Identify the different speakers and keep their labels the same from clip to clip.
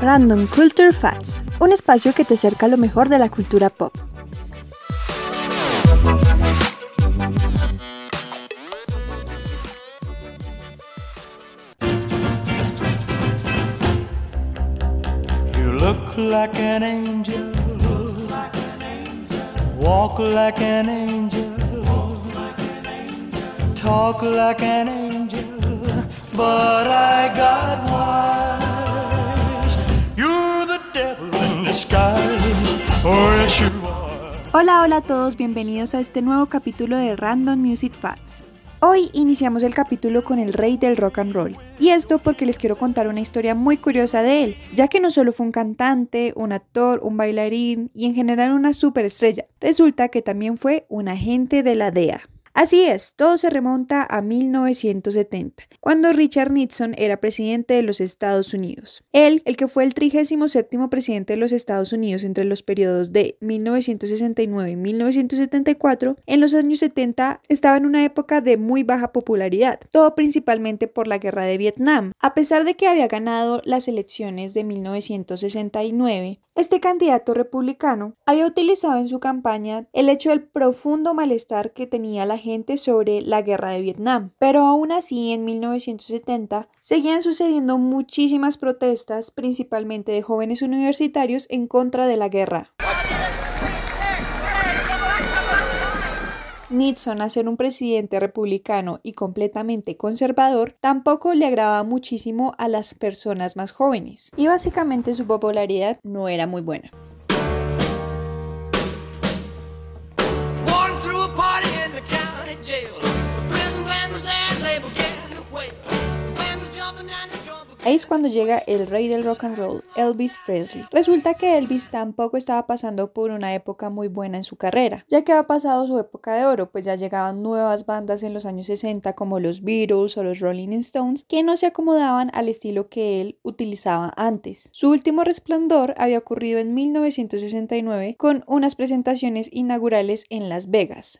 Speaker 1: Random Culture Facts, un espacio que te acerca a lo mejor de la cultura pop.
Speaker 2: You look like an angel, walk like an angel, talk like an angel, but I got. You're the devil in disguise, you are.
Speaker 1: Hola, hola a todos, bienvenidos a este nuevo capítulo de Random Music Facts. Hoy iniciamos el capítulo con el rey del rock and roll. Y esto porque les quiero contar una historia muy curiosa de él, ya que no solo fue un cantante, un actor, un bailarín y en general una superestrella, resulta que también fue un agente de la DEA. Así es, todo se remonta a 1970, cuando Richard Nixon era presidente de los Estados Unidos. Él, el que fue el 37 presidente de los Estados Unidos entre los periodos de 1969 y 1974, en los años 70 estaba en una época de muy baja popularidad, todo principalmente por la guerra de Vietnam. A pesar de que había ganado las elecciones de 1969, este candidato republicano había utilizado en su campaña el hecho del profundo malestar que tenía la gente sobre la guerra de Vietnam. Pero aún así, en 1970 seguían sucediendo muchísimas protestas, principalmente de jóvenes universitarios en contra de la guerra. Nixon, a ser un presidente republicano y completamente conservador, tampoco le agradaba muchísimo a las personas más jóvenes, y básicamente su popularidad no era muy buena. Ahí es cuando llega el rey del rock and roll, Elvis Presley. Resulta que Elvis tampoco estaba pasando por una época muy buena en su carrera, ya que había pasado su época de oro, pues ya llegaban nuevas bandas en los años 60 como los Beatles o los Rolling Stones que no se acomodaban al estilo que él utilizaba antes. Su último resplandor había ocurrido en 1969 con unas presentaciones inaugurales en Las Vegas.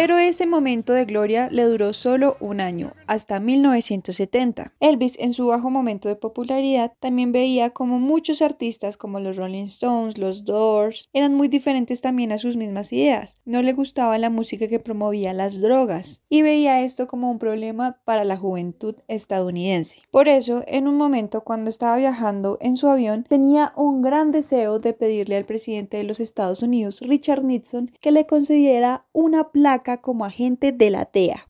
Speaker 1: Pero ese momento de gloria le duró solo un año, hasta 1970. Elvis, en su bajo momento de popularidad, también veía como muchos artistas como los Rolling Stones, los Doors, eran muy diferentes también a sus mismas ideas. No le gustaba la música que promovía las drogas y veía esto como un problema para la juventud estadounidense. Por eso, en un momento cuando estaba viajando en su avión, tenía un gran deseo de pedirle al presidente de los Estados Unidos, Richard Nixon, que le concediera una placa como agente de la DEA.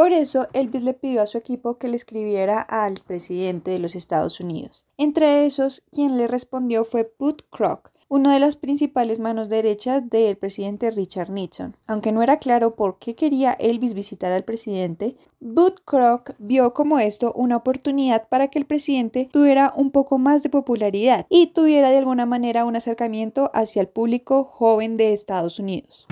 Speaker 1: Por eso, Elvis le pidió a su equipo que le escribiera al presidente de los Estados Unidos. Entre esos, quien le respondió fue Bud Kroc, uno de las principales manos derechas del presidente Richard Nixon. Aunque no era claro por qué quería Elvis visitar al presidente, Kroc vio como esto una oportunidad para que el presidente tuviera un poco más de popularidad y tuviera de alguna manera un acercamiento hacia el público joven de Estados Unidos.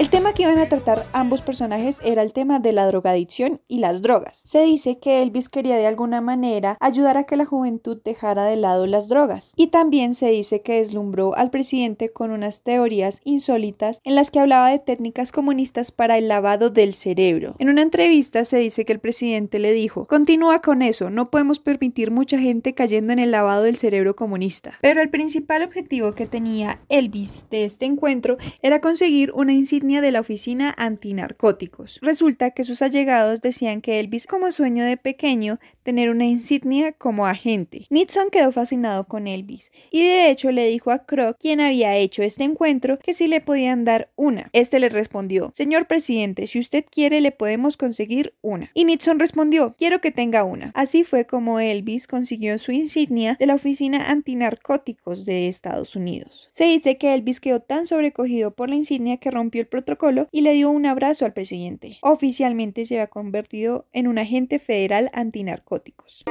Speaker 1: El tema que iban a tratar ambos personajes era el tema de la drogadicción y las drogas. Se dice que Elvis quería de alguna manera ayudar a que la juventud dejara de lado las drogas. Y también se dice que deslumbró al presidente con unas teorías insólitas en las que hablaba de técnicas comunistas para el lavado del cerebro. En una entrevista se dice que el presidente le dijo, continúa con eso, no podemos permitir mucha gente cayendo en el lavado del cerebro comunista. Pero el principal objetivo que tenía Elvis de este encuentro era conseguir una insignia de la oficina antinarcóticos. Resulta que sus allegados decían que Elvis como sueño de pequeño tener una insignia como agente. Nixon quedó fascinado con Elvis y de hecho le dijo a Kroc, quien había hecho este encuentro, que si le podían dar una. Este le respondió, señor presidente, si usted quiere le podemos conseguir una. Y Nixon respondió, quiero que tenga una. Así fue como Elvis consiguió su insignia de la oficina antinarcóticos de Estados Unidos. Se dice que Elvis quedó tan sobrecogido por la insignia que rompió el protocolo y le dio un abrazo al presidente. Oficialmente se había convertido en un agente federal antinarcóticos.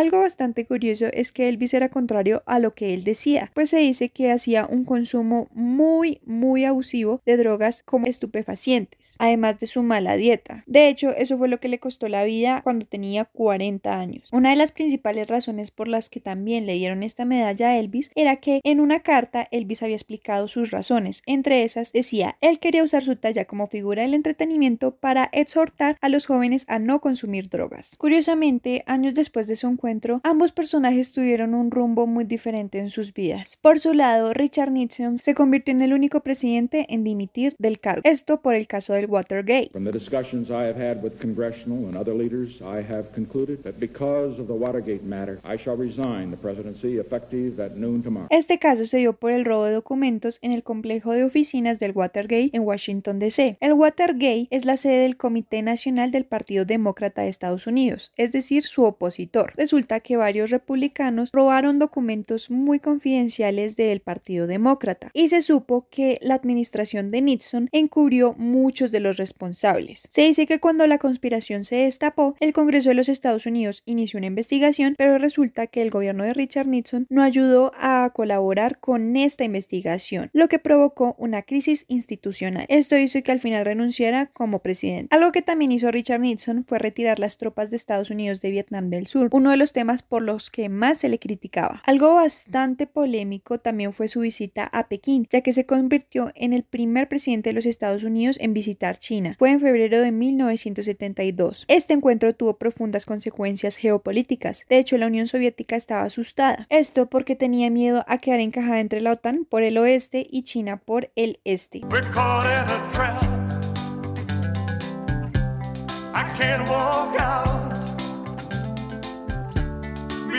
Speaker 1: Algo bastante curioso es que Elvis era contrario a lo que él decía, pues se dice que hacía un consumo muy, muy abusivo de drogas como estupefacientes, además de su mala dieta. De hecho, eso fue lo que le costó la vida cuando tenía 40 años. Una de las principales razones por las que también le dieron esta medalla a Elvis era que en una carta Elvis había explicado sus razones. Entre esas decía, él quería usar su talla como figura del entretenimiento para exhortar a los jóvenes a no consumir drogas. Curiosamente, años después de su encuentro, ambos personajes tuvieron un rumbo muy diferente en sus vidas. Por su lado, Richard Nixon se convirtió en el único presidente en dimitir del cargo. Esto por el caso del Watergate.
Speaker 3: From the discussions I have had with congressional and other leaders, I have concluded that because of the Watergate matter, I shall resign the presidency effective at noon tomorrow.
Speaker 1: Este caso se dio por el robo de documentos en el complejo de oficinas del Watergate en Washington, D.C. El Watergate es la sede del Comité Nacional del Partido Demócrata de Estados Unidos, es decir, su opositor. Resulta que varios republicanos robaron documentos muy confidenciales del Partido Demócrata y se supo que la administración de Nixon encubrió muchos de los responsables. Se dice que cuando la conspiración se destapó, el Congreso de los Estados Unidos inició una investigación, pero resulta que el gobierno de Richard Nixon no ayudó a colaborar con esta investigación, lo que provocó una crisis institucional. Esto hizo que al final renunciara como presidente. Algo que también hizo Richard Nixon fue retirar las tropas de Estados Unidos de Vietnam del Sur, uno de los temas por los que más se le criticaba. Algo bastante polémico también fue su visita a Pekín, ya que se convirtió en el primer presidente de los Estados Unidos en visitar China. Fue en febrero de 1972. Este encuentro tuvo profundas consecuencias geopolíticas. De hecho, la Unión Soviética estaba asustada. Esto porque tenía miedo a quedar encajada entre la OTAN por el oeste y China por el este.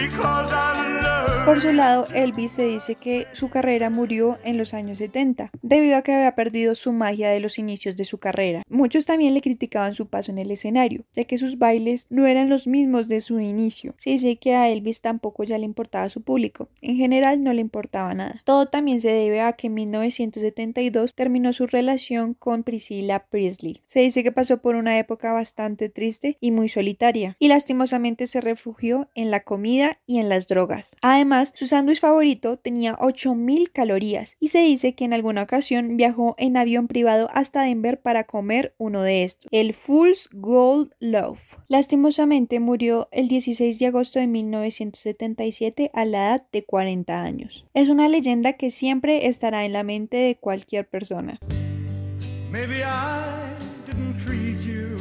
Speaker 2: Because I love.
Speaker 1: Por su lado, Elvis se dice que su carrera murió en los años 70, debido a que había perdido su magia de los inicios de su carrera. Muchos también le criticaban su paso en el escenario, ya que sus bailes no eran los mismos de su inicio. Se dice que a Elvis tampoco ya le importaba su público, en general no le importaba nada. Todo también se debe a que en 1972 terminó su relación con Priscilla Presley. Se dice que pasó por una época bastante triste y muy solitaria, y lastimosamente se refugió en la comida y en las drogas. Además, su sándwich favorito tenía 8000 calorías y se dice que en alguna ocasión viajó en avión privado hasta Denver para comer uno de estos, el Fool's Gold Loaf. Lastimosamente murió el 16 de agosto de 1977 a la edad de 40 años. Es una leyenda que siempre estará en la mente de cualquier persona.
Speaker 2: Maybe I didn't treat you.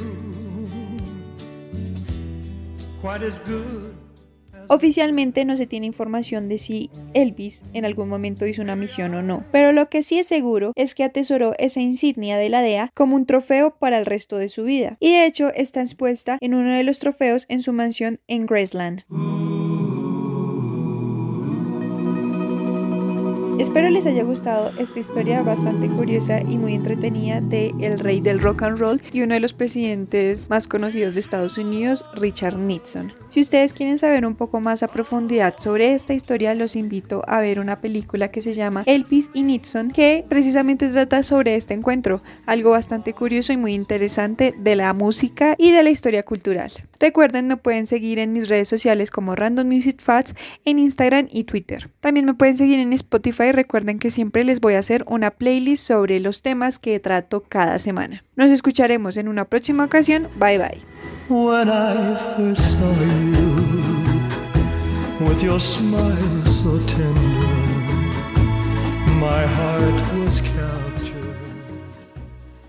Speaker 1: Oficialmente no se tiene información de si Elvis en algún momento hizo una misión o no, pero lo que sí es seguro es que atesoró esa insignia de la DEA como un trofeo para el resto de su vida, y de hecho está expuesta en uno de los trofeos en su mansión en Graceland. Espero les haya gustado esta historia bastante curiosa y muy entretenida de el rey del rock and roll y uno de los presidentes más conocidos de Estados Unidos, Richard Nixon. Si ustedes quieren saber un poco más a profundidad sobre esta historia, los invito a ver una película que se llama Elvis y Nixon, que precisamente trata sobre este encuentro, algo bastante curioso y muy interesante de la música y de la historia cultural. Recuerden, me pueden seguir en mis redes sociales como Random Music Facts en Instagram y Twitter. También me pueden seguir en Spotify. Recuerden que siempre les voy a hacer una playlist sobre los temas que trato cada semana. Nos escucharemos en una próxima ocasión. Bye bye.
Speaker 2: When I first saw you with your smile so tender, my heart